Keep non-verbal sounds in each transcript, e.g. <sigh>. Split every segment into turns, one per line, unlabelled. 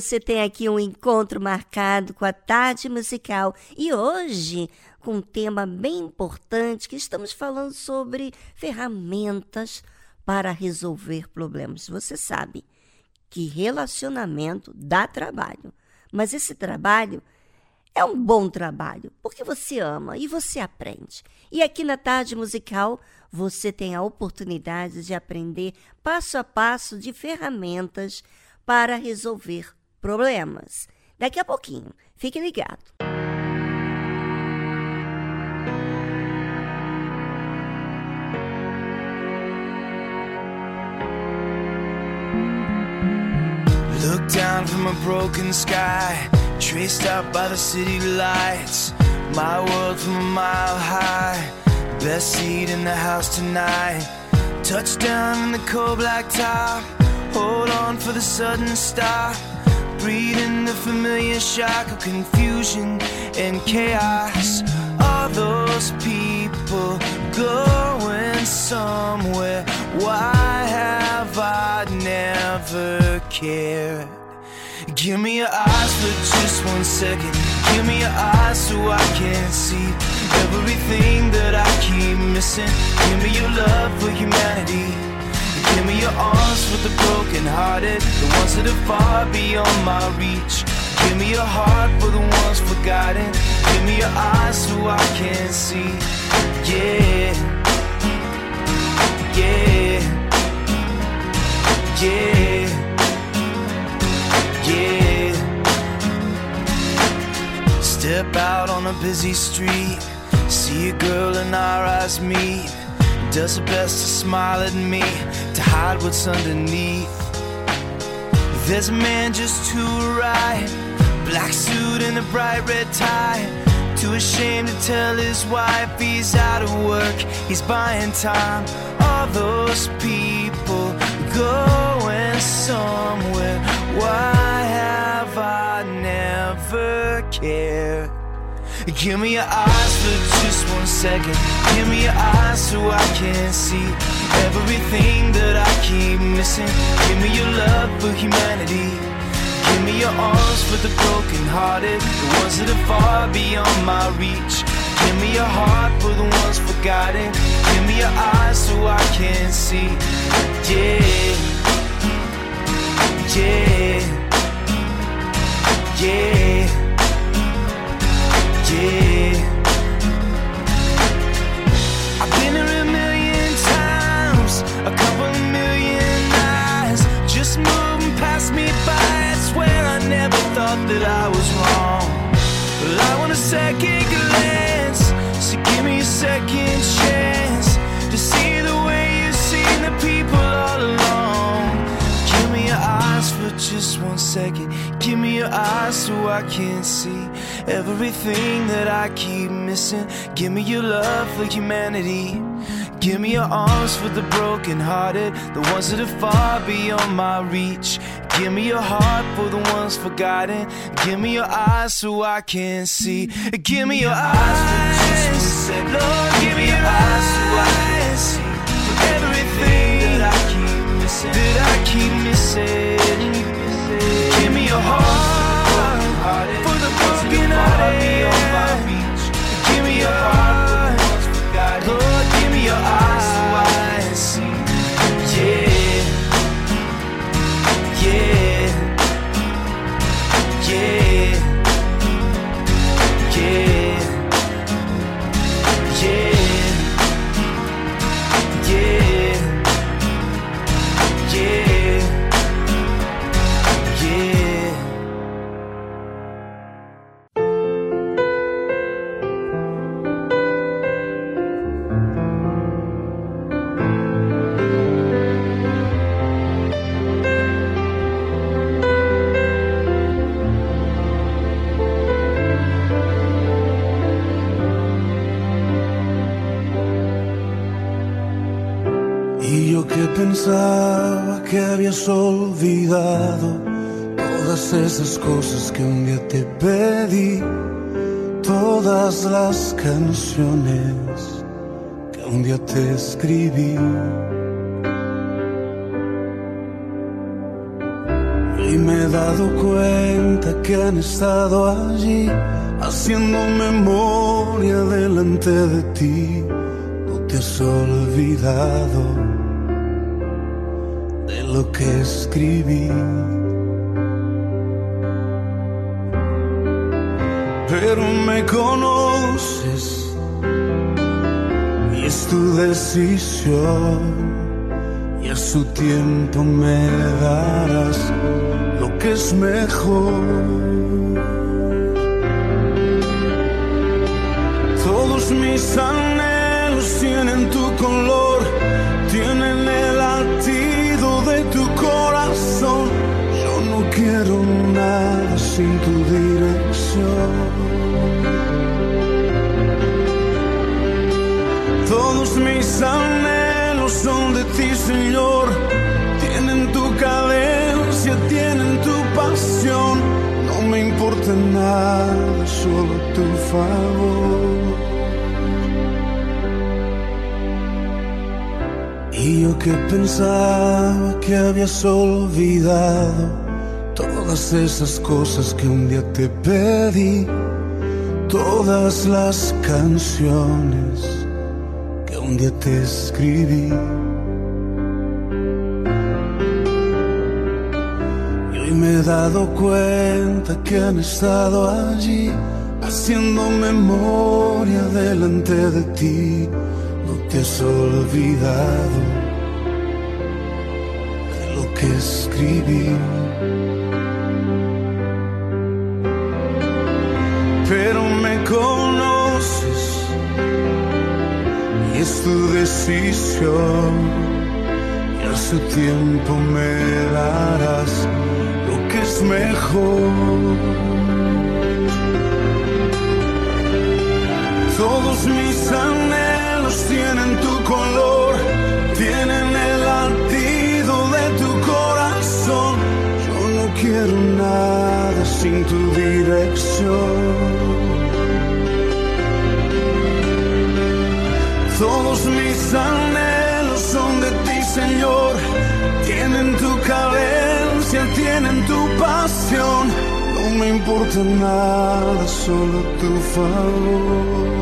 Você tem aqui um encontro marcado com a tarde musical e hoje com um tema bem importante que estamos falando sobre ferramentas para resolver problemas. Você sabe que relacionamento dá trabalho, mas esse trabalho é um bom trabalho porque você ama e você aprende. E aqui na tarde musical você tem a oportunidade de aprender passo a passo de ferramentas para resolver problemas. Daqui a pouquinho, fique ligado.
Look down from a broken sky, traced out by the city lights. My world from a mile high, best seat in the house tonight. Touchdown in the cold black top, hold on for the sudden stop. Breathing the familiar shock of confusion and chaos. All those people going somewhere. Why have I never cared? Give me your eyes for just one second. Give me your eyes so I can see everything that I keep missing. Give me your love for humanity. Give me your arms for the broken hearted, the ones that are far beyond my reach. Give me your heart for the ones forgotten. Give me your eyes so I can see. Yeah. Yeah. Yeah. Yeah. Step out on a busy street. See a girl and our eyes meet. Does her best to smile at me, to hide what's underneath. There's a man just to her right, black suit and a bright red tie. Too ashamed to tell his wife he's out of work, he's buying time. All those people going somewhere. Why have I never cared? Give me your eyes for just one second. Give me your eyes so I can see everything that I keep missing. Give me your love for humanity. Give me your arms for the broken hearted, the ones that are far beyond my reach. Give me your heart for the ones forgotten. Give me your eyes so I can see. Yeah. Yeah. Yeah. Yeah. I've been moving past me by. I swear I never thought that I was wrong. Well, I want a second glance, so give me a second chance to see the way you've seen the people all along. Give me your eyes for just one second. Give me your eyes so I can see everything that I keep missing. Give me your love for humanity. Give me your arms for the broken hearted, the ones that are far beyond my reach. Give me your heart for the ones forgotten. Give me your eyes so I can see. Give me your eyes for. Lord, give me your eyes so I can see everything that I keep missing. Give me your heart for the broken
todas esas cosas que un día te pedí, todas las canciones que un día te escribí. Y me he dado cuenta que han estado allí haciendo memoria delante de ti. No te has olvidado lo que escribí. Pero me conoces y es tu decisión y a su tiempo me darás lo que es mejor. Importa nada, solo tu favor. Y yo que pensaba que habías olvidado todas esas cosas que un día te pedí, todas las canciones que un día te escribí. Y me he dado cuenta que han estado allí haciendo memoria delante de ti. No te has olvidado de lo que escribí. Pero me conoces y es tu decisión y su tiempo me darás mejor. Todos mis anhelos tienen tu color, tienen el latido de tu corazón. Yo no quiero nada sin tu dirección. Me importa nada, solo tu favor.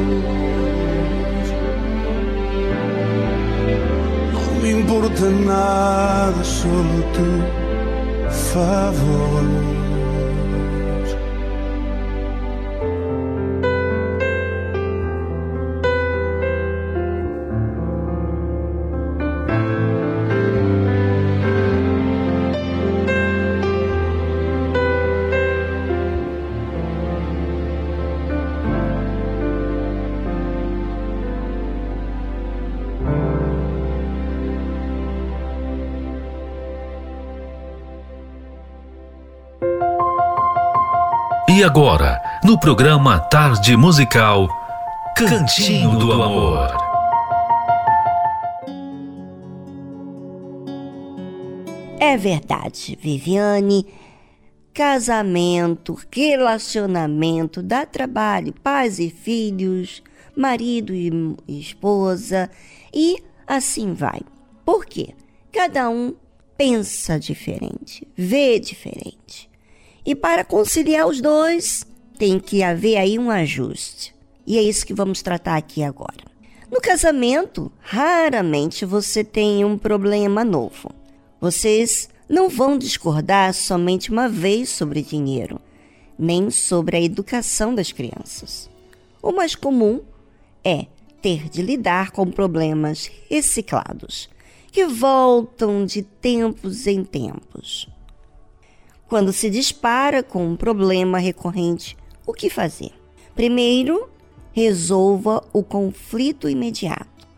No me importa nada, solo tu favor.
Agora, no programa Tarde Musical, Cantinho do Amor.
É verdade, Viviane. Casamento, relacionamento, dá trabalho, pais e filhos, marido e esposa, e assim vai. Por quê? Cada um pensa diferente, vê diferente. E para conciliar os dois, tem que haver aí um ajuste. E é isso que vamos tratar aqui agora. No casamento, raramente você tem um problema novo. Vocês não vão discordar somente uma vez sobre dinheiro, nem sobre a educação das crianças. O mais comum é ter de lidar com problemas reciclados, que voltam de tempos em tempos. Quando se dispara com um problema recorrente, o que fazer? Primeiro, resolva o conflito imediato,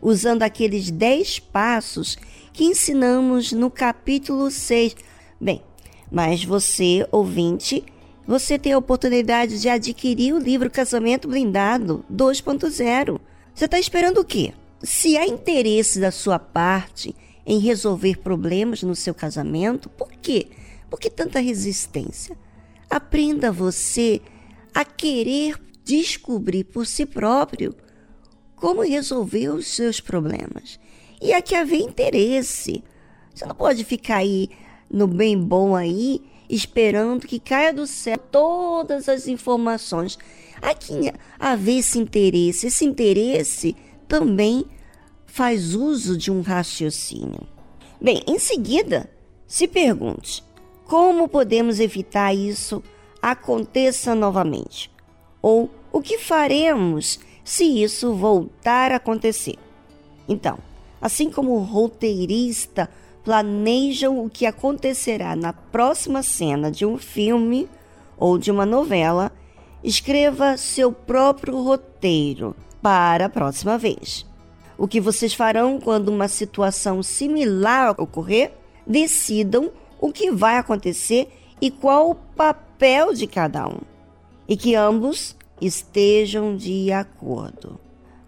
usando aqueles 10 passos que ensinamos no capítulo 6. Bem, mas você, ouvinte, você tem a oportunidade de adquirir o livro Casamento Blindado 2.0. Você está esperando o quê? Se há interesse da sua parte em resolver problemas no seu casamento, por quê? Por que tanta resistência? Aprenda você a querer descobrir por si próprio como resolver os seus problemas. E aqui haver interesse. Você não pode ficar aí no bem bom aí, esperando que caia do céu todas as informações. Aqui haver esse interesse, esse interesse também faz uso de um raciocínio. Bem, em seguida, se pergunte: como podemos evitar isso aconteça novamente? Ou o que faremos se isso voltar a acontecer? Então, assim como o roteirista planeja o que acontecerá na próxima cena de um filme ou de uma novela, escreva seu próprio roteiro para a próxima vez. O que vocês farão quando uma situação similar ocorrer? Decidam o que vai acontecer e qual o papel de cada um. E que ambos estejam de acordo.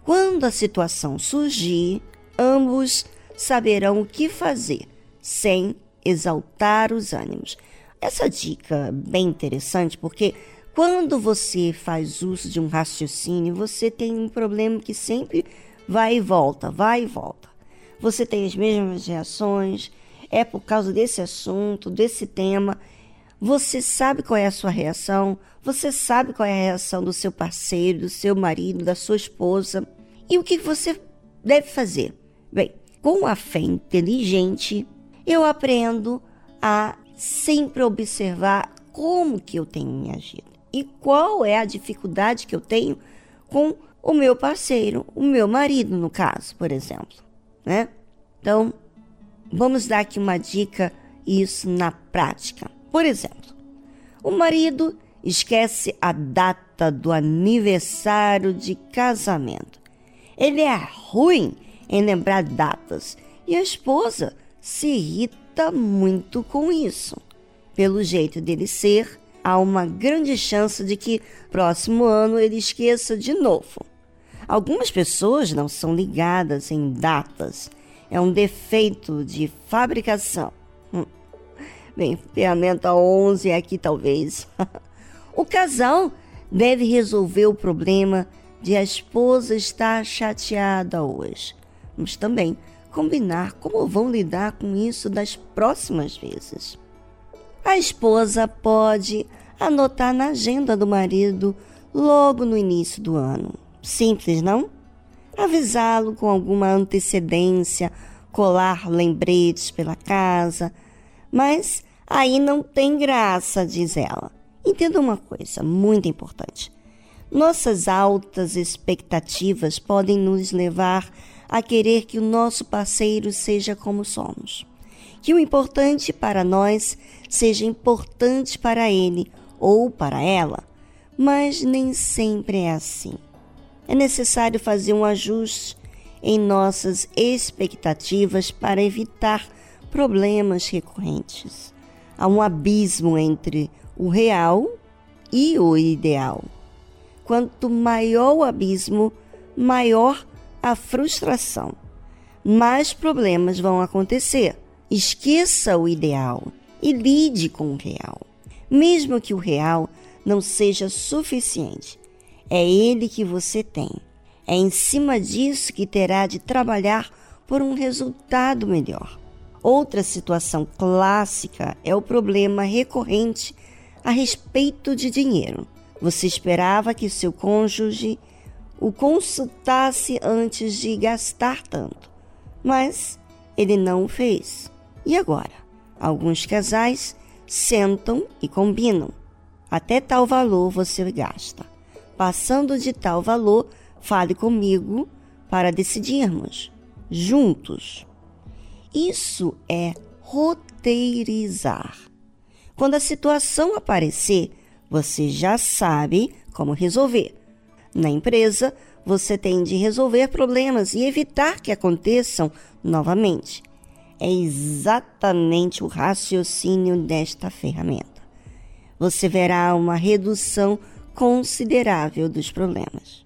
Quando a situação surgir, ambos saberão o que fazer, sem exaltar os ânimos. Essa dica é bem interessante porque quando você faz uso de um raciocínio, você tem um problema que sempre vai e volta, vai e volta. Você tem as mesmas reações, é por causa desse assunto, desse tema. Você sabe qual é a sua reação, você sabe qual é a reação do seu parceiro, do seu marido, da sua esposa. E o que você deve fazer? Bem, com a fé inteligente, eu aprendo a sempre observar como que eu tenho me agido e qual é a dificuldade que eu tenho com o meu parceiro, o meu marido, no caso, por exemplo, né? Então, vamos dar aqui uma dica isso na prática. Por exemplo, o marido esquece a data do aniversário de casamento. Ele é ruim em lembrar datas e a esposa se irrita muito com isso. Pelo jeito dele ser, há uma grande chance de que próximo ano ele esqueça de novo. Algumas pessoas não são ligadas em datas. É um defeito de fabricação. Hum. Bem, ferramenta 11 aqui talvez. <laughs> o casal deve resolver o problema de a esposa estar chateada hoje mas também combinar como vão lidar com isso das próximas vezes. A esposa pode anotar na agenda do marido logo no início do ano. Simples, não? Avisá-lo com alguma antecedência, colar lembretes pela casa. Mas aí não tem graça, diz ela. Entenda uma coisa muito importante. Nossas altas expectativas podem nos levar a querer que o nosso parceiro seja como somos. Que o importante para nós seja importante para ele ou para ela, mas nem sempre é assim. É necessário fazer um ajuste em nossas expectativas para evitar problemas recorrentes. Há um abismo entre o real e o ideal. Quanto maior o abismo, maior a frustração. Mais problemas vão acontecer. Esqueça o ideal e lide com o real. Mesmo que o real não seja suficiente, é ele que você tem. É em cima disso que terá de trabalhar por um resultado melhor. Outra situação clássica é o problema recorrente a respeito de dinheiro. Você esperava que seu cônjuge o consultasse antes de gastar tanto, mas ele não o fez. E agora? Alguns casais sentam e combinam. Até tal valor você gasta. Passando de tal valor, fale comigo para decidirmos juntos. Isso é roteirizar. Quando a situação aparecer, você já sabe como resolver. Na empresa, você tem de resolver problemas e evitar que aconteçam novamente. É exatamente o raciocínio desta ferramenta. Você verá uma redução considerável dos problemas.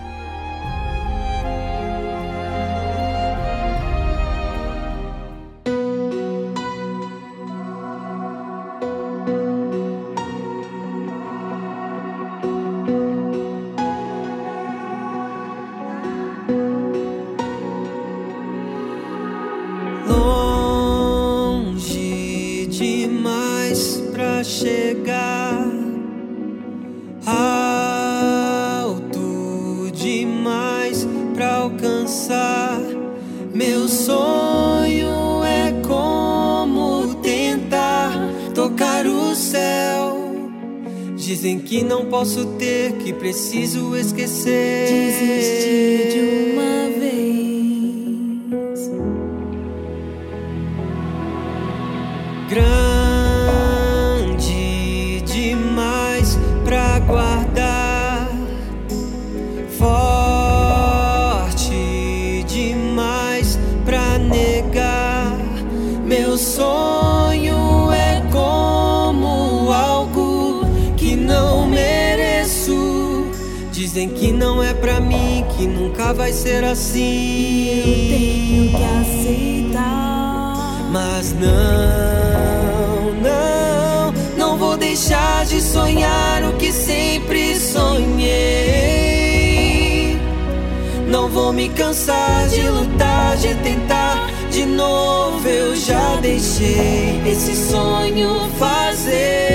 Esquecer. Desistir de uma que nunca vai ser assim.
Eu tenho que aceitar.
Mas não, não, não vou deixar de sonhar o que sempre sonhei. Não
vou me cansar de lutar, de tentar. De novo eu já deixei esse sonho fazer.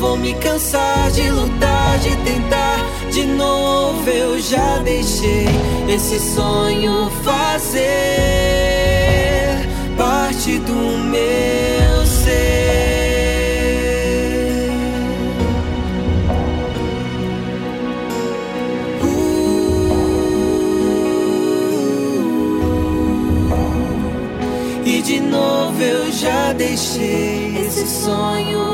vou me cansar de lutar, de tentar de novo. Eu já deixei esse sonho fazer parte do meu ser. Uh, e De novo eu já deixei esse sonho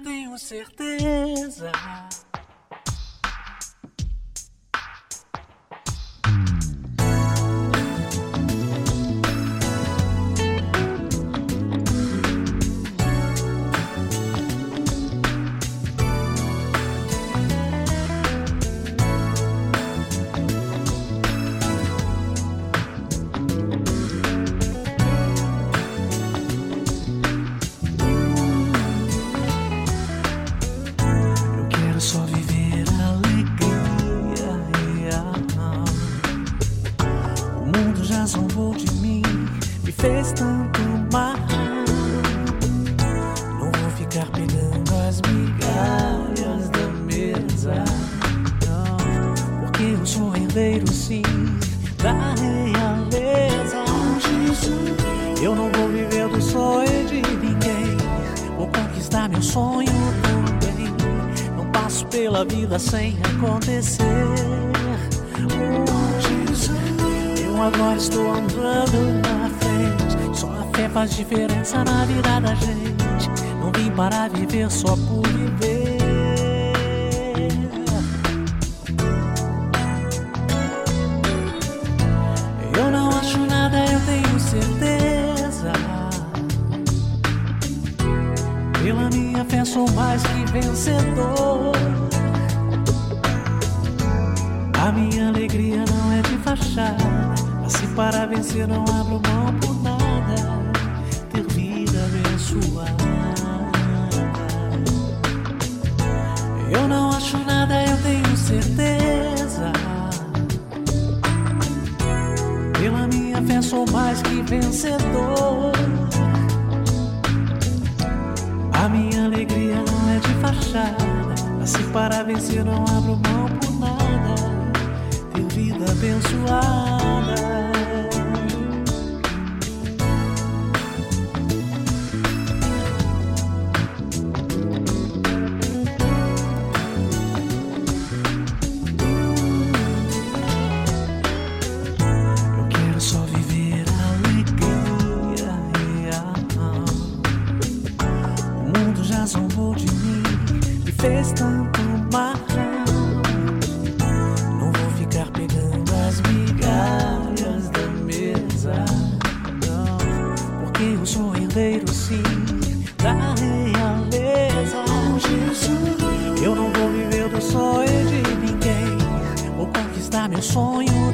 tenho certeza.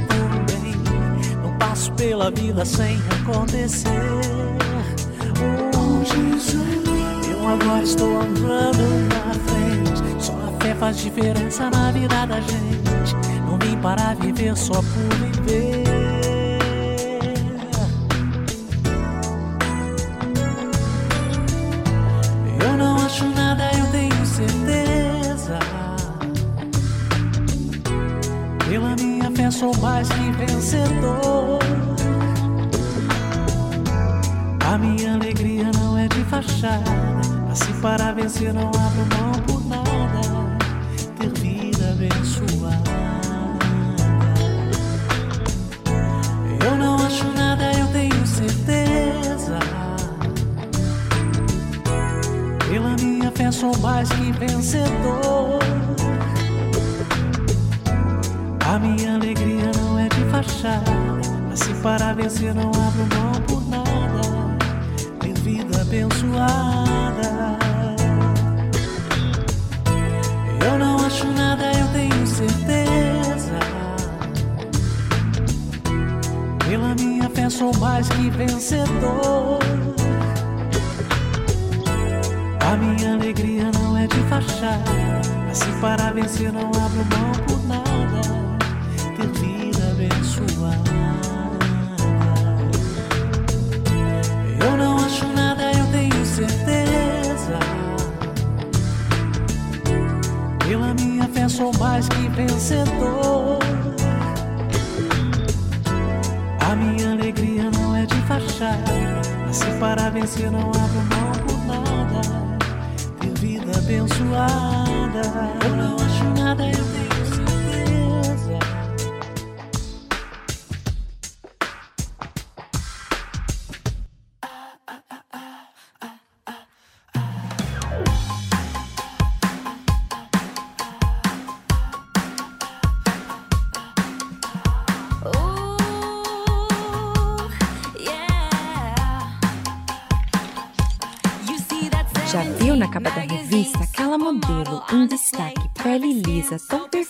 Também. Não passo pela vida sem acontecer. Eu agora estou andando na frente. Só a fé faz diferença na vida da gente. Não vim para viver só por viver. Sou mais que vencedor. A minha alegria não é de fachada. Assim para vencer não abro mão por nada. Ter vida abençoada. Eu não acho nada, eu tenho certeza. Pela minha fé sou mais que vencedor. A minha alegria não é de fachada. Assim para vencer não abro mão por nada. Ter vida abençoada. Eu não acho nada, eu tenho certeza. Pela minha fé sou mais que vencedor. A minha alegria não é de fachada. Assim para vencer não abro mão por sou mais que vencedor. A minha alegria não é de fachada. Assim para vencer não abro mão por nada. Ter vida abençoada. Eu não acho nada, eu tenho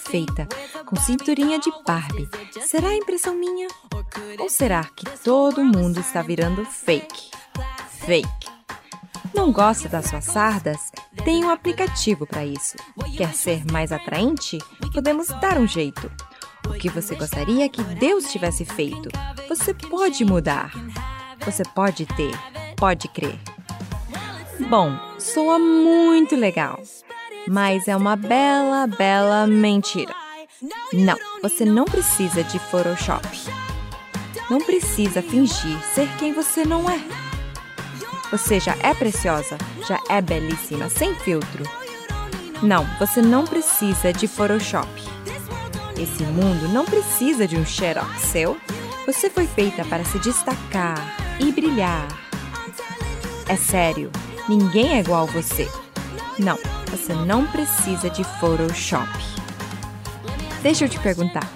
perfeita, com cinturinha de Barbie. Será impressão minha? Ou será que todo mundo está virando fake? Fake. Não gosta das suas sardas? Tem um aplicativo para isso. Quer ser mais atraente? Podemos dar um jeito. O que você gostaria que Deus tivesse feito? Você pode mudar. Você pode ter, pode crer. Bom, soa muito legal, mas é uma bela, bela mentira. Não, você não precisa de Photoshop. Não precisa fingir ser quem você não é. Você já é preciosa, já é belíssima, sem filtro. Não, você não precisa de Photoshop. Esse mundo não precisa de um xerox seu. Você foi feita para se destacar e brilhar. É sério, ninguém é igual a você. Não, você não precisa de Photoshop. Deixa eu te perguntar.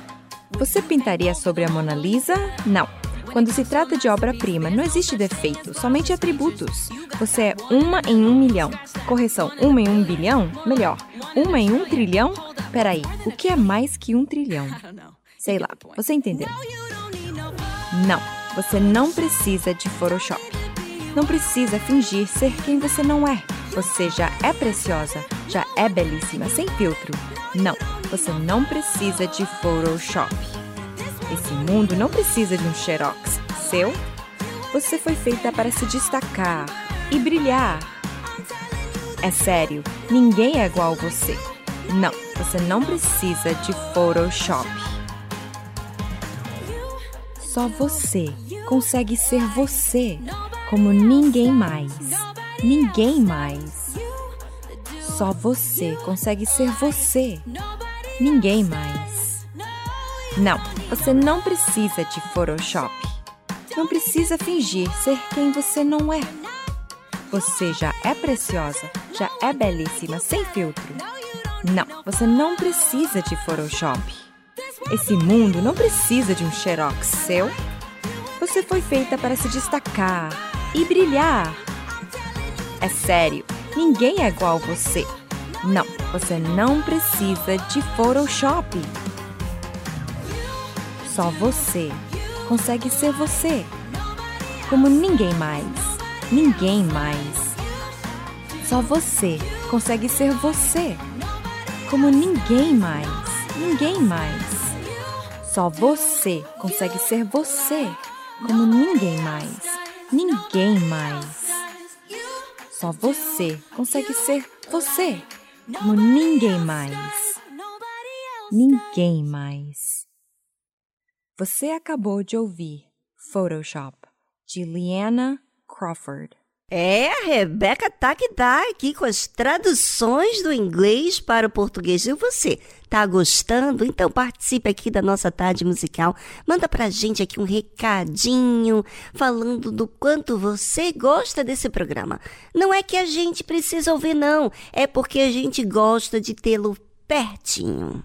Você pintaria sobre a Mona Lisa? Não. Quando se trata de obra-prima, não existe defeito, somente atributos. Você é uma em um milhão. Correção, uma em um bilhão? Melhor, uma em um trilhão? Peraí, o que é mais que um trilhão? Sei lá, você entendeu? Não, você não precisa de Photoshop. Não precisa fingir ser quem você não é. Você já é preciosa, já é belíssima, sem filtro. Não, você não precisa de Photoshop. Esse mundo não precisa de um xerox seu. Você foi feita para se destacar e brilhar. É sério, ninguém é igual a você. Não, você não precisa de Photoshop. Só você consegue ser você como ninguém mais. Ninguém mais. Só você consegue ser você. Ninguém mais. Não, você não precisa de Photoshop. Não precisa fingir ser quem você não é. Você já é preciosa, já é belíssima, sem filtro. Não, você não precisa de Photoshop. Esse mundo não precisa de um xerox seu. Você foi feita para se destacar e brilhar. É sério, ninguém é igual a você. Não, você não precisa de Photoshop. Só você consegue ser você, como ninguém mais. Ninguém mais. Só você consegue ser você, como ninguém mais. Ninguém mais. Só você consegue ser você, como ninguém mais. Ninguém mais. Só você consegue ser você, como ninguém mais. Ninguém mais. Você acabou de ouvir Photoshop, de Liana Crawford.
É, a Rebeca tá que tá aqui com as traduções do inglês para o português. E você, tá gostando? Então participe aqui da nossa tarde musical. Manda pra gente aqui um recadinho falando do quanto você gosta desse programa. Não é que a gente precisa ouvir, não. É porque a gente gosta de tê-lo pertinho.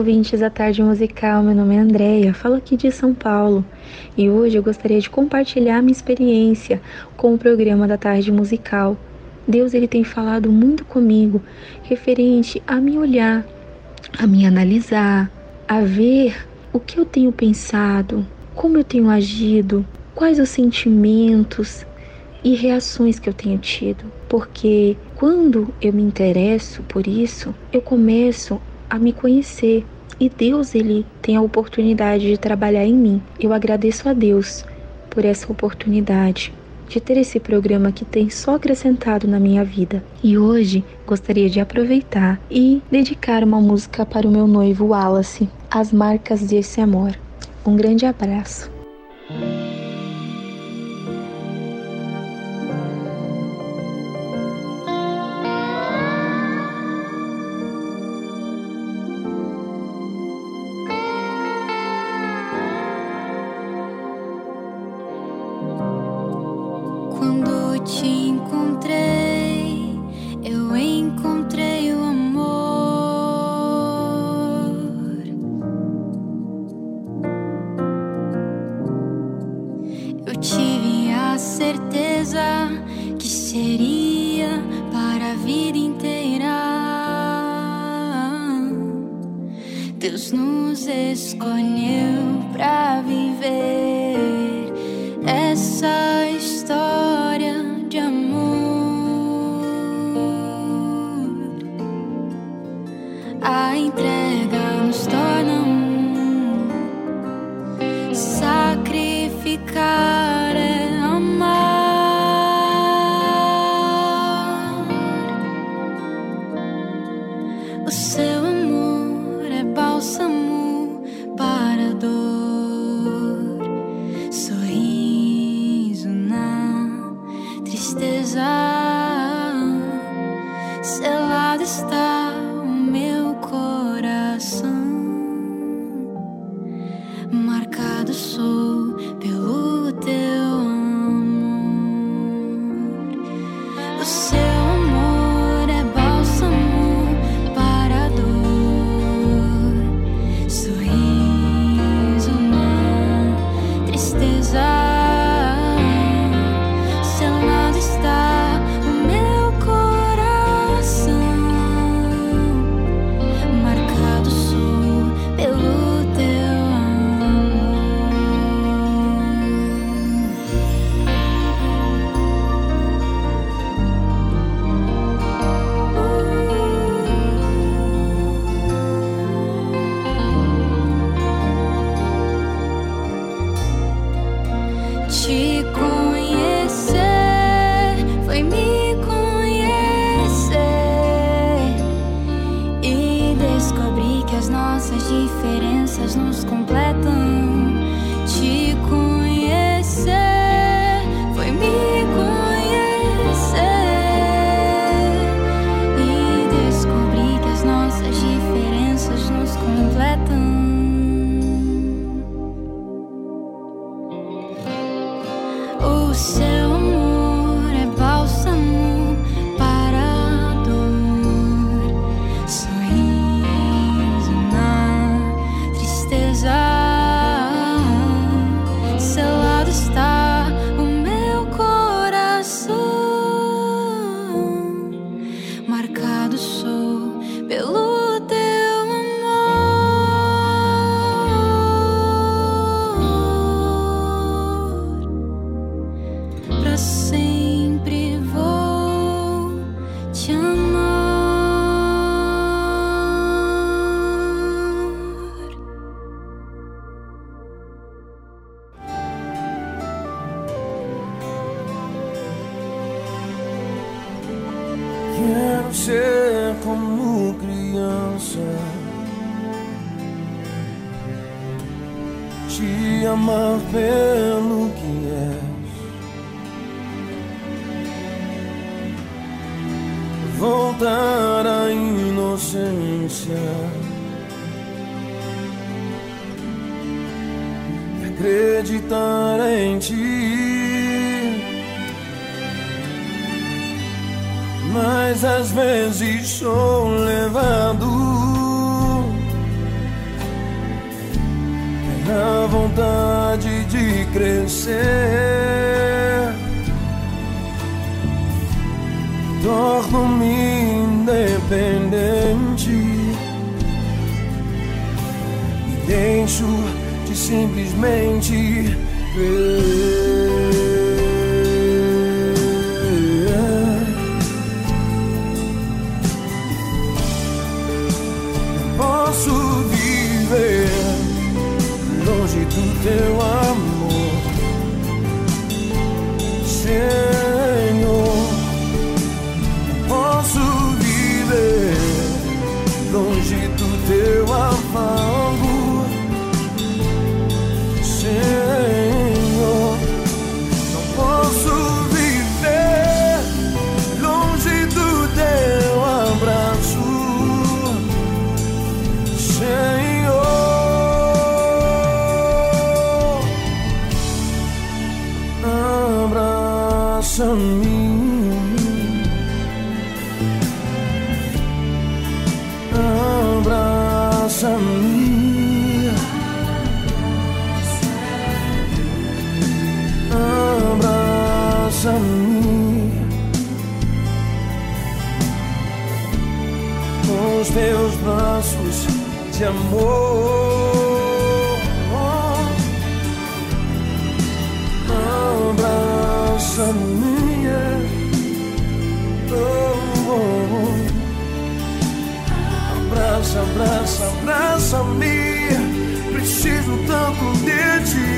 Ouvintes da Tarde Musical. Meu nome é Andréia, falo aqui de São Paulo e hoje eu gostaria de compartilhar minha experiência com o programa da Tarde Musical. Deus ele tem falado muito comigo referente a me olhar, a me analisar, a ver o que eu tenho pensado, como eu tenho agido, quais os sentimentos e reações que eu tenho tido. Porque quando eu me interesso por isso, eu começo a me conhecer. E Deus, ele tem a oportunidade de trabalhar em mim. Eu agradeço a Deus por essa oportunidade de ter esse programa que tem só acrescentado na minha vida. E hoje gostaria de aproveitar e dedicar uma música para o meu noivo Wallace, As Marcas desse Amor. Um grande abraço.
Mas às vezes sou levado pela vontade de crescer. torno-me independente e deixo de simplesmente ver. Do teu amor. Abraça-me, oh, oh, oh. Abraça, abraça, abraça-me. Preciso tanto de ti.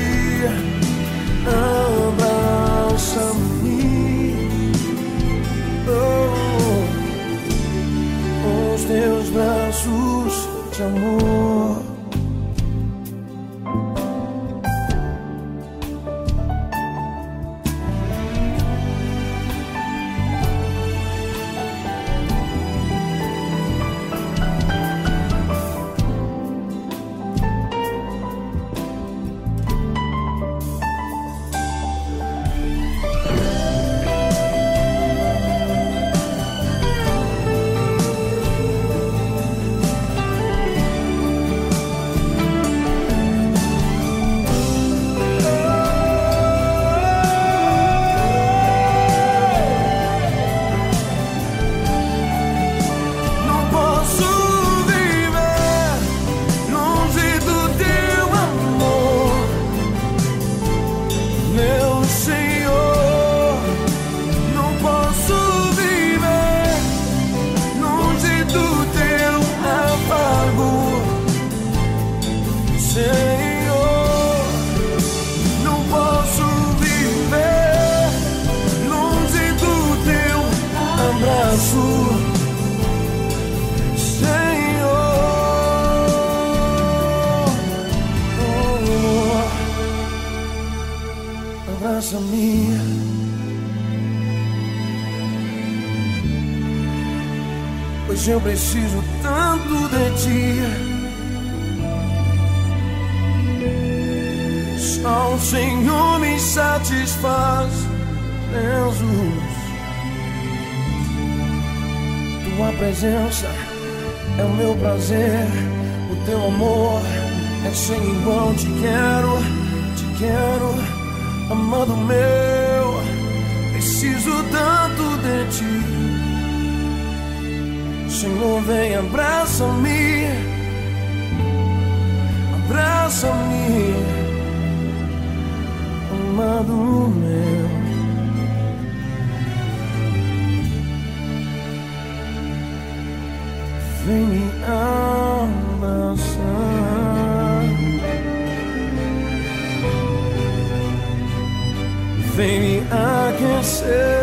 Abraça-me. Oh, com os teus braços de amor. Pois eu preciso tanto de ti. Só o Senhor me satisfaz, Jesus. Tua presença é o meu prazer, o teu amor é sem igual. Te quero, te quero, amado meu. Preciso tanto de ti. Senhor, vem, abraça-me, abraça-me, amado meu. Vem me abraçar. Vem me aquecer.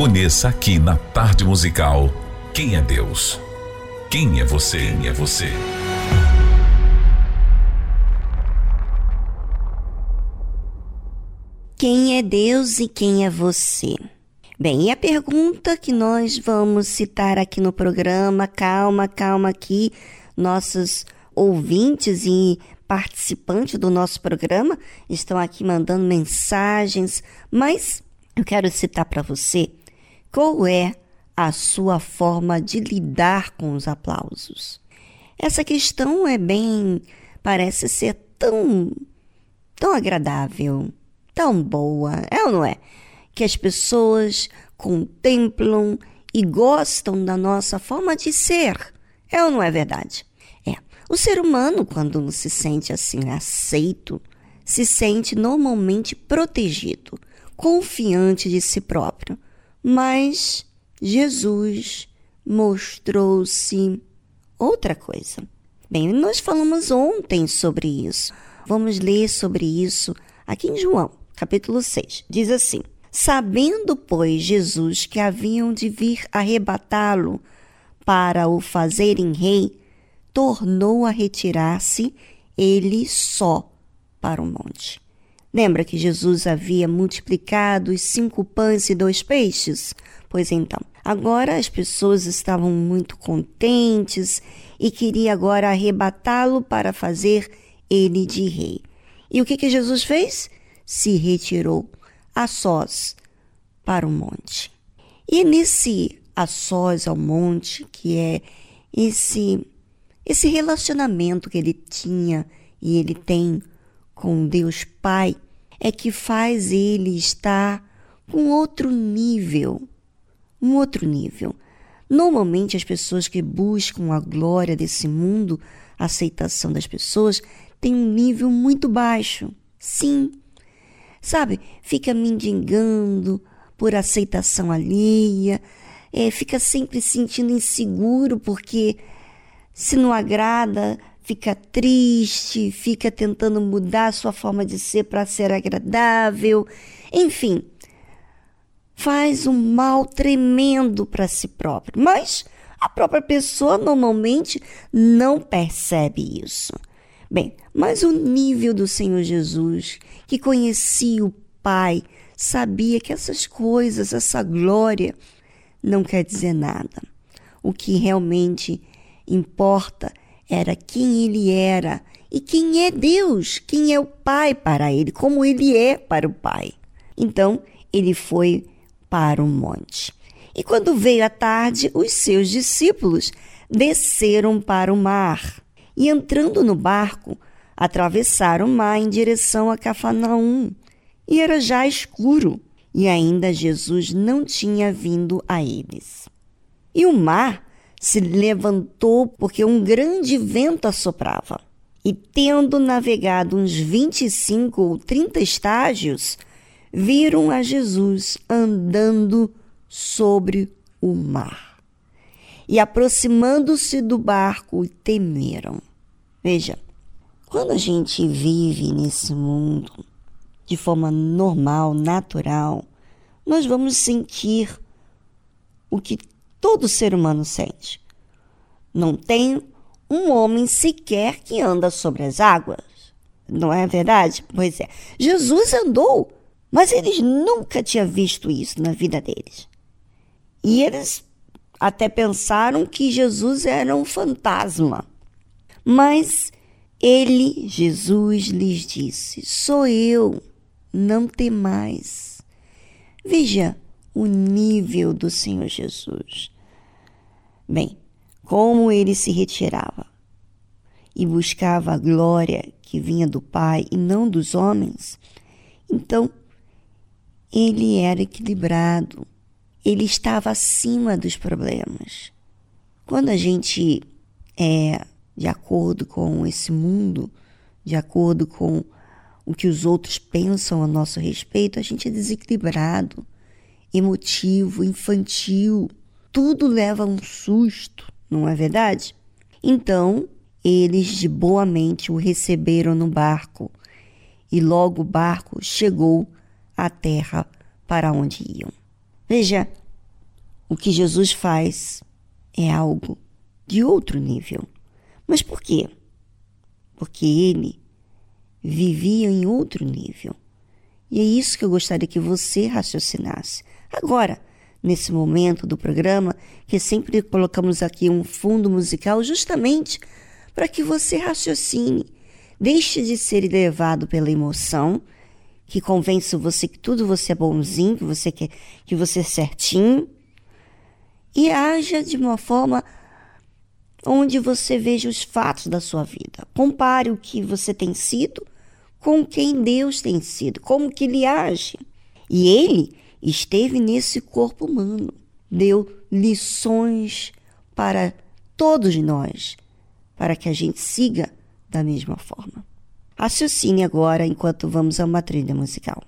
Conheça aqui na Tarde Musical quem é Deus. Quem é você? Quem é você?
Quem é Deus e quem é você? Bem, e a pergunta que nós vamos citar aqui no programa, calma, calma aqui, nossos ouvintes e participantes do nosso programa estão aqui mandando mensagens, mas eu quero citar para você qual é a sua forma de lidar com os aplausos. Essa questão é bem, parece ser tão, tão agradável, tão boa, é ou não é? Que as pessoas contemplam e gostam da nossa forma de ser. É ou não é verdade? É. O ser humano, quando se sente assim aceito, se sente normalmente protegido, confiante de si próprio. Mas Jesus mostrou-se outra coisa. Bem, nós falamos ontem sobre isso. Vamos ler sobre isso aqui em João, capítulo 6. Diz assim: Sabendo, pois, Jesus que haviam de vir arrebatá-lo para o fazerem rei, tornou a retirar-se ele só para o monte. Lembra que Jesus havia multiplicado os cinco pães e dois peixes? Pois então, agora as pessoas estavam muito contentes e queria agora arrebatá-lo para fazer ele de rei. E o que, que Jesus fez? Se retirou a sós para o monte. E nesse a sós ao monte, que é esse esse relacionamento que ele tinha e ele tem com Deus Pai, é que faz ele estar com outro nível, um outro nível. Normalmente as pessoas que buscam a glória desse mundo, a aceitação das pessoas, têm um nível muito baixo. Sim, sabe, fica mendigando por aceitação alheia, é, fica sempre sentindo inseguro porque se não agrada, fica triste, fica tentando mudar a sua forma de ser para ser agradável, enfim, faz um mal tremendo para si próprio. Mas a própria pessoa normalmente não percebe isso. Bem, mas o nível do Senhor Jesus, que conhecia o Pai, sabia que essas coisas, essa glória, não quer dizer nada. O que realmente importa era quem ele era e quem é Deus, quem é o Pai para ele, como ele é para o Pai. Então, ele foi para o monte. E quando veio a tarde, os seus discípulos desceram para o mar e entrando no barco, atravessaram o mar em direção a Cafarnaum. E era já escuro, e ainda Jesus não tinha vindo a eles. E o mar se levantou porque um grande vento assoprava. E tendo navegado uns 25 ou 30 estágios, viram a Jesus andando sobre o mar. E aproximando-se do barco, temeram. Veja, quando a gente vive nesse mundo de forma normal, natural, nós vamos sentir o que todo ser humano sente. Não tem um homem sequer que anda sobre as águas. Não é verdade? Pois é. Jesus andou, mas eles nunca tinham visto isso na vida deles. E eles até pensaram que Jesus era um fantasma. Mas ele, Jesus, lhes disse: Sou eu, não temais. Veja o nível do Senhor Jesus. Bem, como ele se retirava e buscava a glória que vinha do Pai e não dos homens, então ele era equilibrado, ele estava acima dos problemas. Quando a gente é de acordo com esse mundo, de acordo com o que os outros pensam a nosso respeito, a gente é desequilibrado, emotivo, infantil. Tudo leva a um susto, não é verdade? Então, eles de boa mente o receberam no barco, e logo o barco chegou à terra para onde iam. Veja, o que Jesus faz é algo de outro nível. Mas por quê? Porque ele vivia em outro nível. E é isso que eu gostaria que você raciocinasse. Agora, nesse momento do programa, que sempre colocamos aqui um fundo musical justamente para que você raciocine, deixe de ser levado pela emoção, que convence você que tudo você é bonzinho, que você quer, que você é certinho, e haja de uma forma onde você veja os fatos da sua vida. Compare o que você tem sido com quem Deus tem sido, como que ele age. E ele esteve nesse corpo humano, deu lições para todos nós, para que a gente siga da mesma forma. Raciocine agora enquanto vamos a uma trilha musical.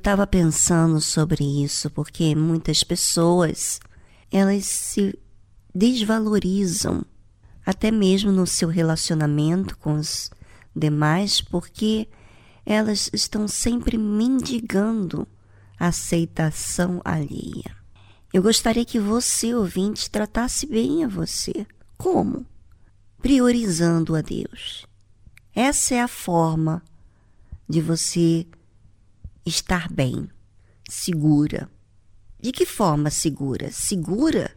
Estava pensando sobre isso porque muitas pessoas elas se desvalorizam até mesmo no seu relacionamento com os demais porque elas estão sempre mendigando a aceitação alheia. Eu gostaria que você, ouvinte, tratasse bem a você. Como? Priorizando a Deus. Essa é a forma de você estar bem, segura, De que forma segura? Segura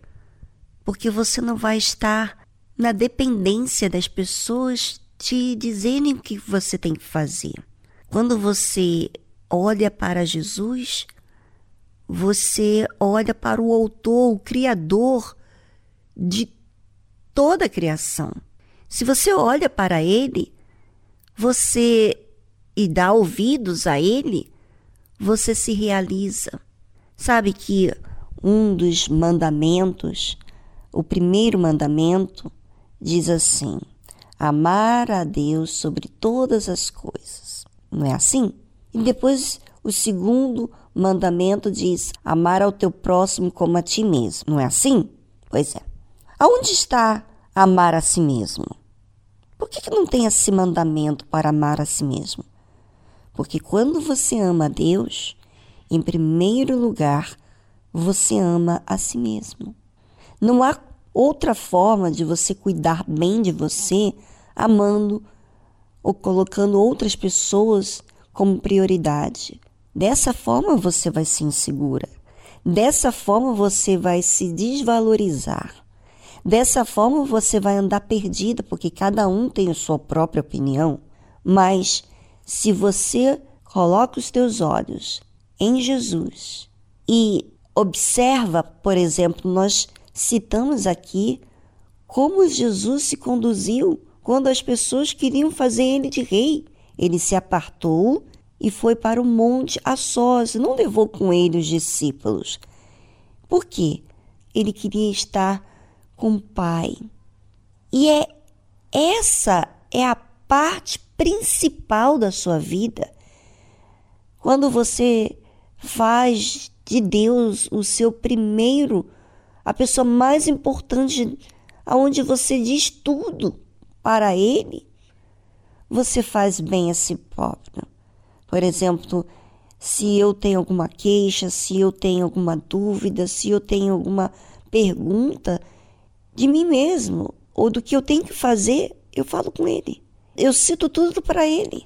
porque você não vai estar na dependência das pessoas te dizerem o que você tem que fazer. Quando você olha para Jesus, você olha para o autor, o criador de toda a criação. Se você olha para ele, você e dá ouvidos a ele, você se realiza. Sabe que um dos mandamentos, o primeiro mandamento, diz assim: amar a Deus sobre todas as coisas. Não é assim? E depois o segundo mandamento diz: amar ao teu próximo como a ti mesmo. Não é assim? Pois é. Aonde está amar a si mesmo? Por que, que não tem esse mandamento para amar a si mesmo? Porque quando você ama a Deus, em primeiro lugar, você ama a si mesmo. Não há outra forma de você cuidar bem de você amando ou colocando outras pessoas como prioridade. Dessa forma você vai se insegura. Dessa forma você vai se desvalorizar. Dessa forma você vai andar perdida, porque cada um tem a sua própria opinião. Mas se você coloca os teus olhos em Jesus e observa, por exemplo, nós citamos aqui como Jesus se conduziu quando as pessoas queriam fazer ele de rei. Ele se apartou e foi para o monte a sós, não levou com ele os discípulos. Por quê? Ele queria estar com o Pai. E é essa é a parte principal da sua vida. Quando você faz de Deus o seu primeiro, a pessoa mais importante, aonde você diz tudo para ele, você faz bem a si próprio. Por exemplo, se eu tenho alguma queixa, se eu tenho alguma dúvida, se eu tenho alguma pergunta de mim mesmo ou do que eu tenho que fazer, eu falo com ele. Eu cito tudo para ele.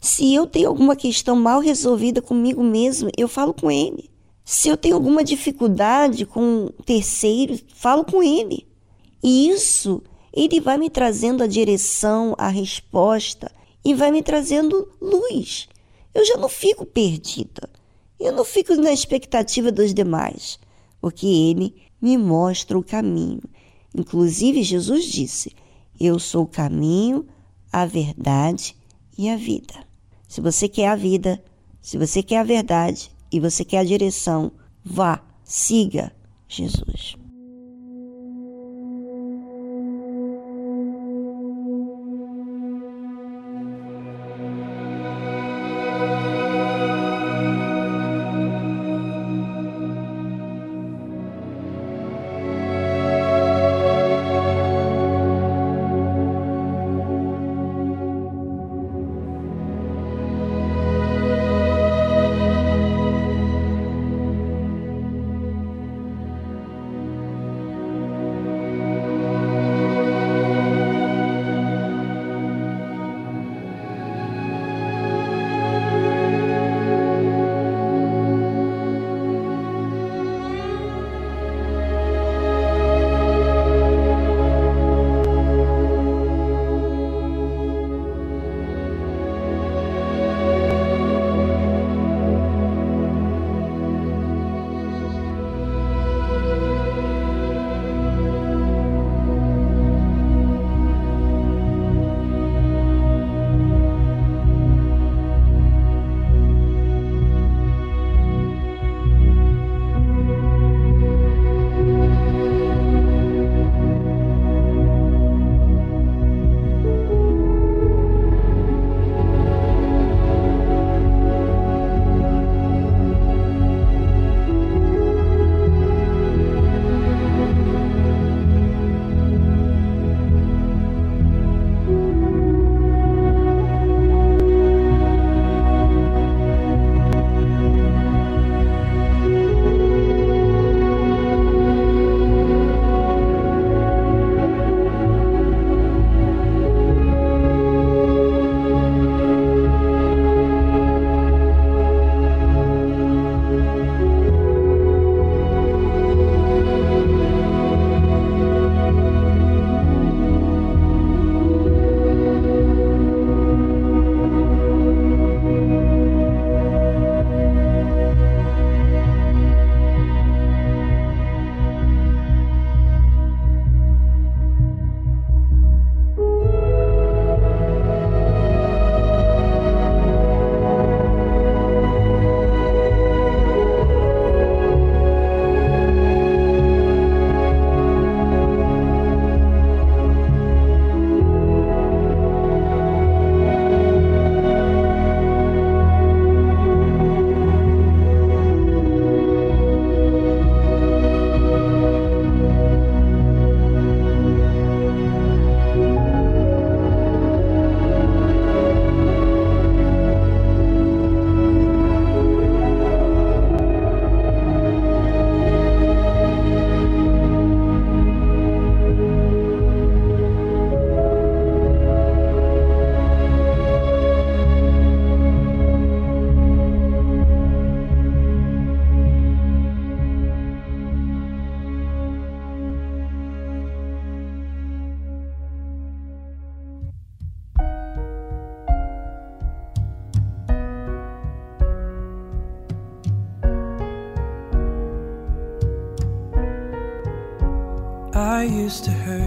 Se eu tenho alguma questão mal resolvida comigo mesmo, eu falo com ele. Se eu tenho alguma dificuldade com terceiros, falo com ele. E isso ele vai me trazendo a direção, a resposta e vai me trazendo luz. Eu já não fico perdida. Eu não fico na expectativa dos demais, porque ele me mostra o caminho. Inclusive, Jesus disse: Eu sou o caminho, a verdade e a vida. Se você quer a vida, se você quer a verdade e você quer a direção, vá, siga Jesus.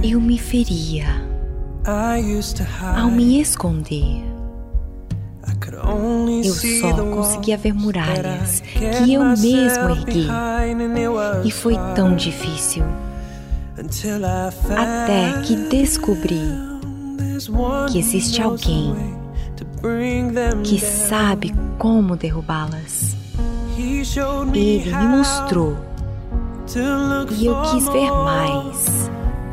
Eu me feria ao me esconder. Eu só conseguia ver muralhas que eu mesmo ergui. E foi tão difícil. Até que descobri que existe alguém que sabe como derrubá-las. Ele me mostrou e eu quis ver mais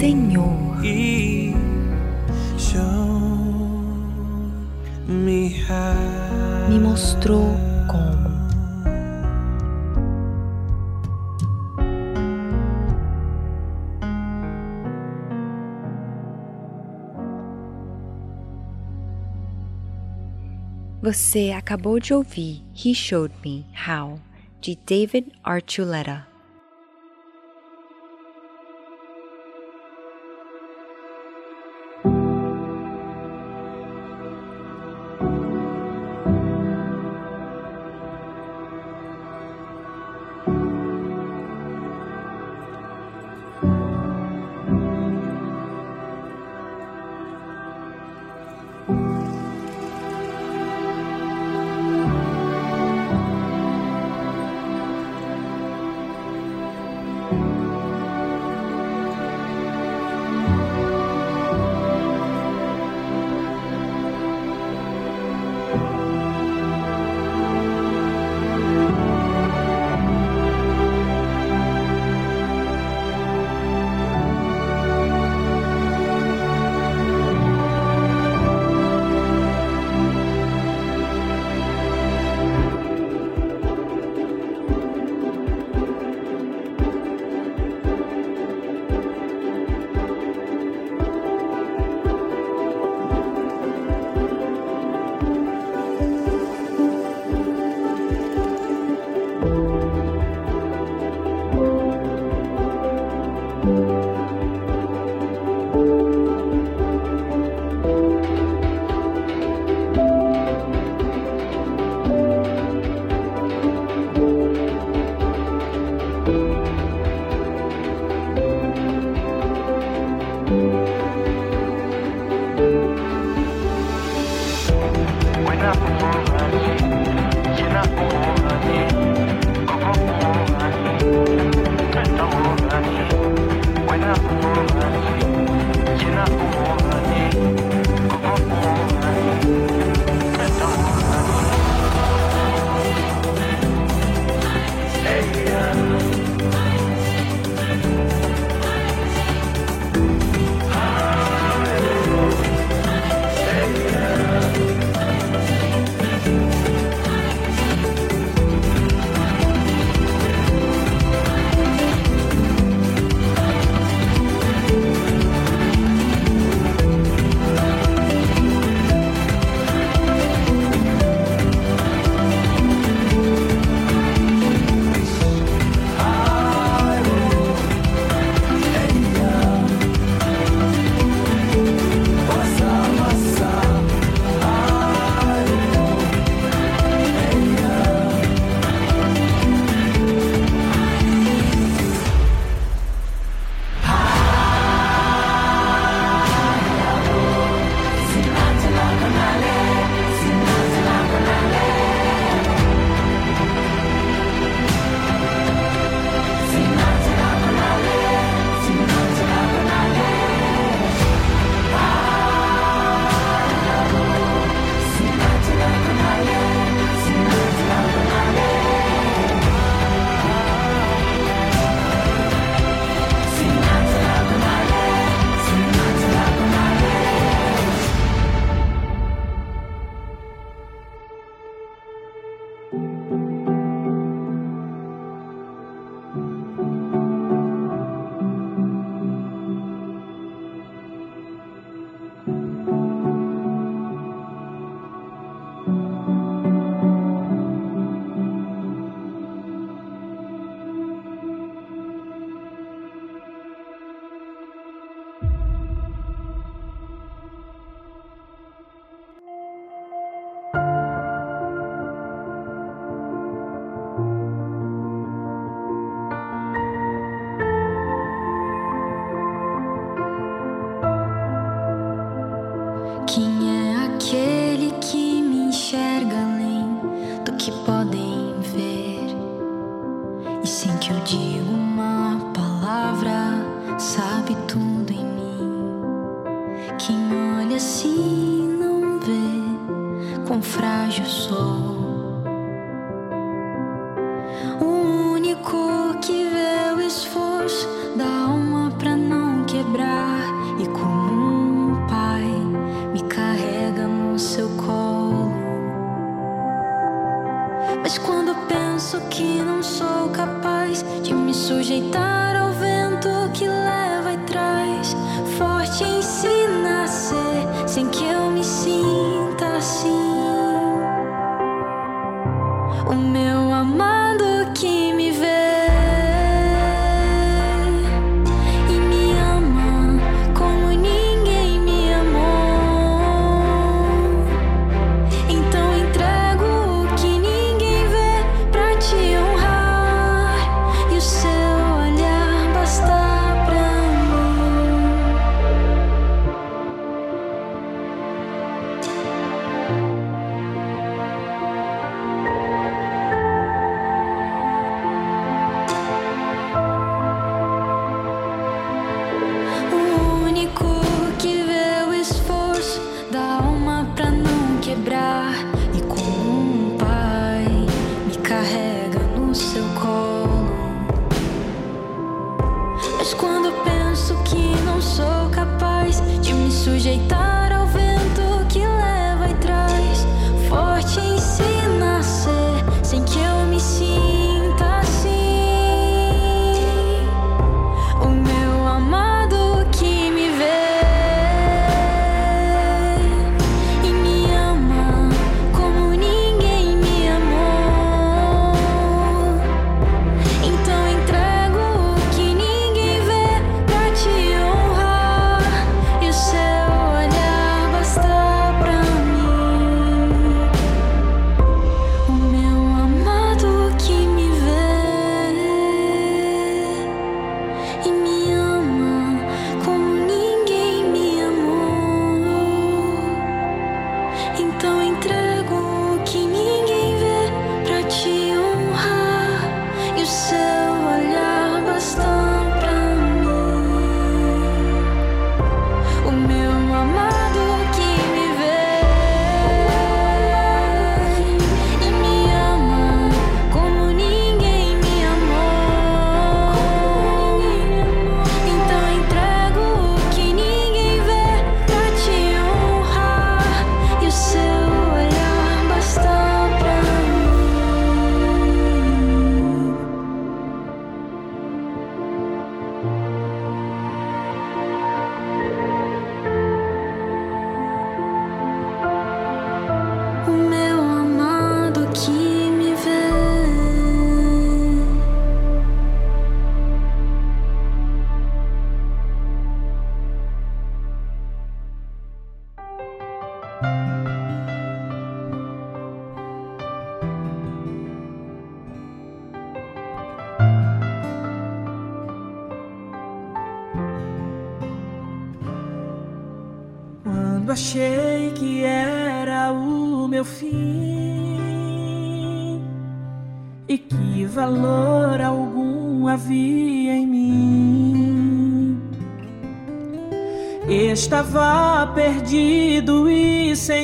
Senhor me mostrou como. Você acabou de ouvir He Showed Me How, de David Archuleta.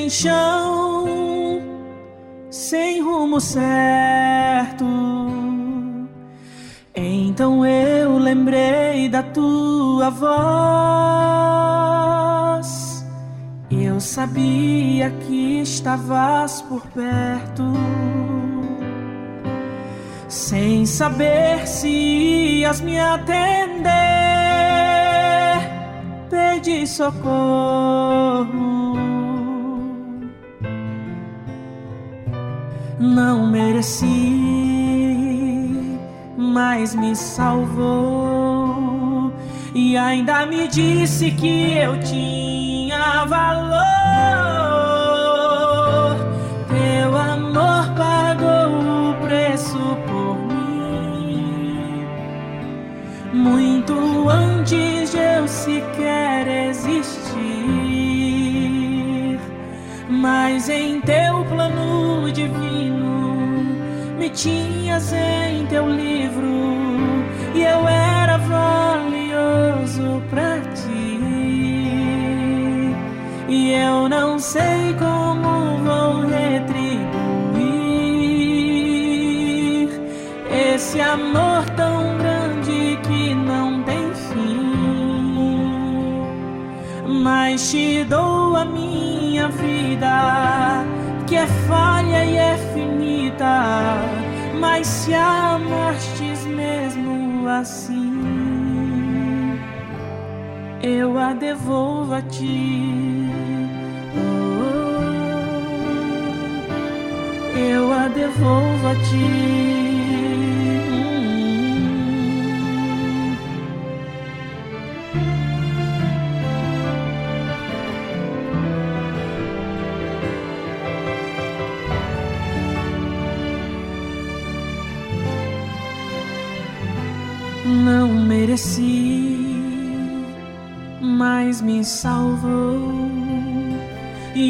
sem
chão, sem rumo certo. Então eu lembrei da tua voz. Eu sabia que estavas por perto, sem saber se ias me atender. Pedi socorro Não mereci, mas me salvou. E ainda me disse que eu tinha valor. Teu amor pagou o preço por mim, muito antes de eu sequer existir, mas em teu plano divino me tinhas em teu livro e eu era valioso para ti. E eu não sei como vou retribuir esse amor tão grande que não tem fim. Mas te dou a minha vida, que é falha e é finita mas se amastes mesmo assim, eu a devolvo a ti. eu a devolvo a ti.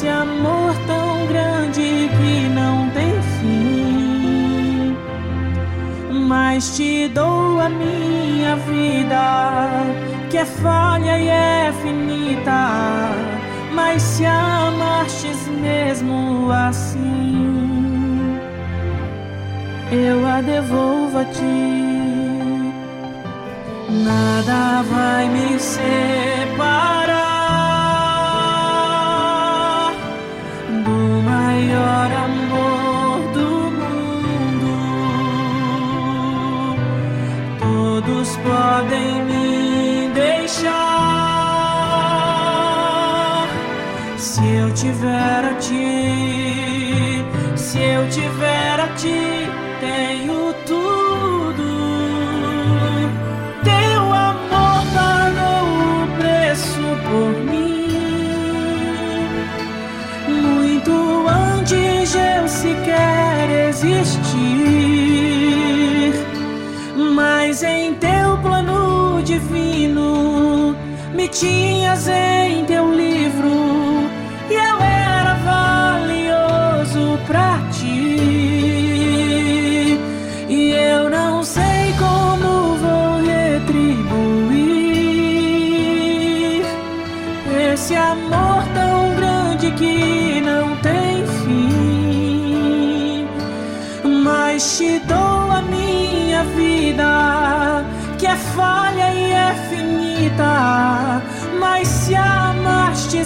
esse amor tão grande que não tem fim. Mas te dou a minha vida, que é falha e é finita mas se amastes mesmo assim, eu a devolvo a ti. Nada vai me separar podem me deixar se eu tiver a ti. Se eu tiver a ti, tenho tudo. Teu amor pagou o preço por mim. Muito antes de eu sequer existir. Tinhas em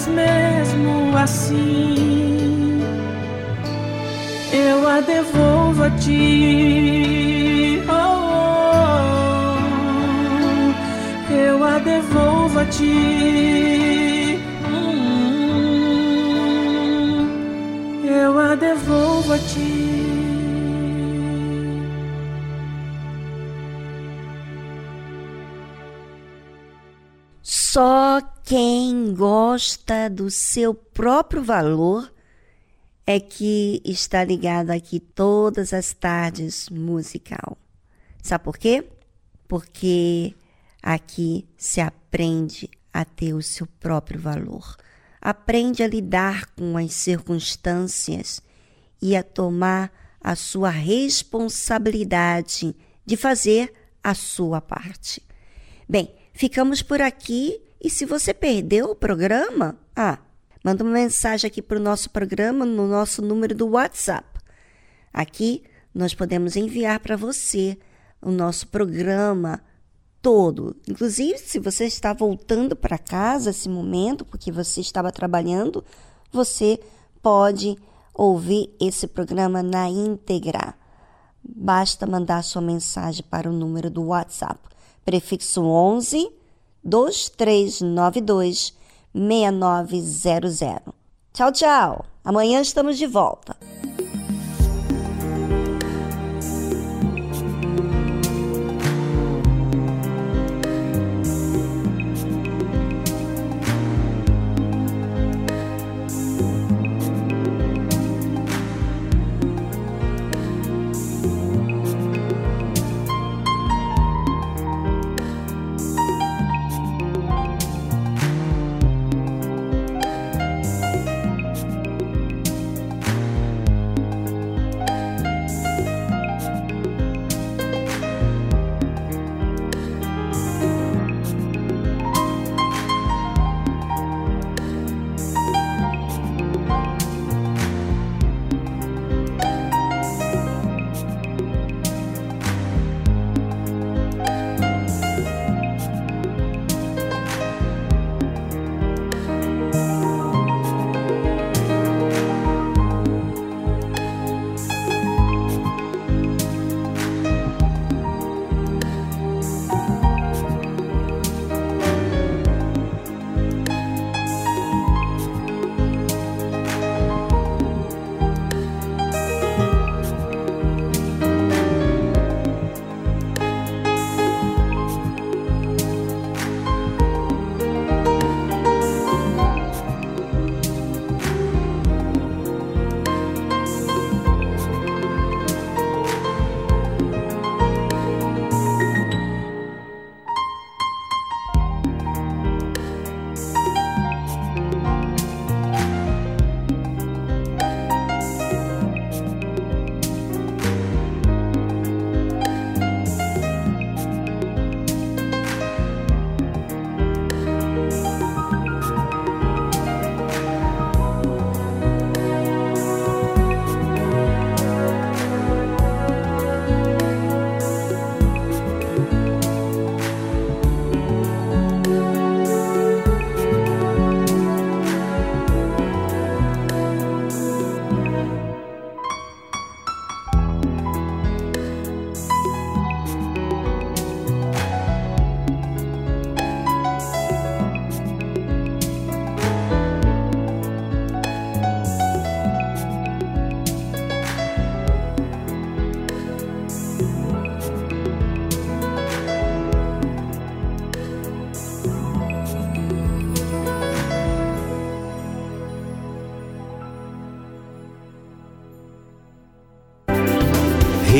amastes mesmo assim, eu a devolvo a ti. Oh, oh, eu a devolvo a ti. Hum, eu a devolvo a ti.
Só gosta do seu próprio valor é que está ligado aqui todas as tardes musical. Sabe por quê? Porque aqui se aprende a ter o seu próprio valor. Aprende a lidar com as circunstâncias e a tomar a sua responsabilidade de fazer a sua parte. Bem, ficamos por aqui e se você perdeu o programa, ah, manda uma mensagem aqui para o nosso programa no nosso número do WhatsApp. Aqui nós podemos enviar para você o nosso programa todo. Inclusive, se você está voltando para casa esse momento, porque você estava trabalhando, você pode ouvir esse programa na íntegra. Basta mandar sua mensagem para o número do WhatsApp, prefixo 11 2392 6900. Tchau, tchau. Amanhã estamos de volta.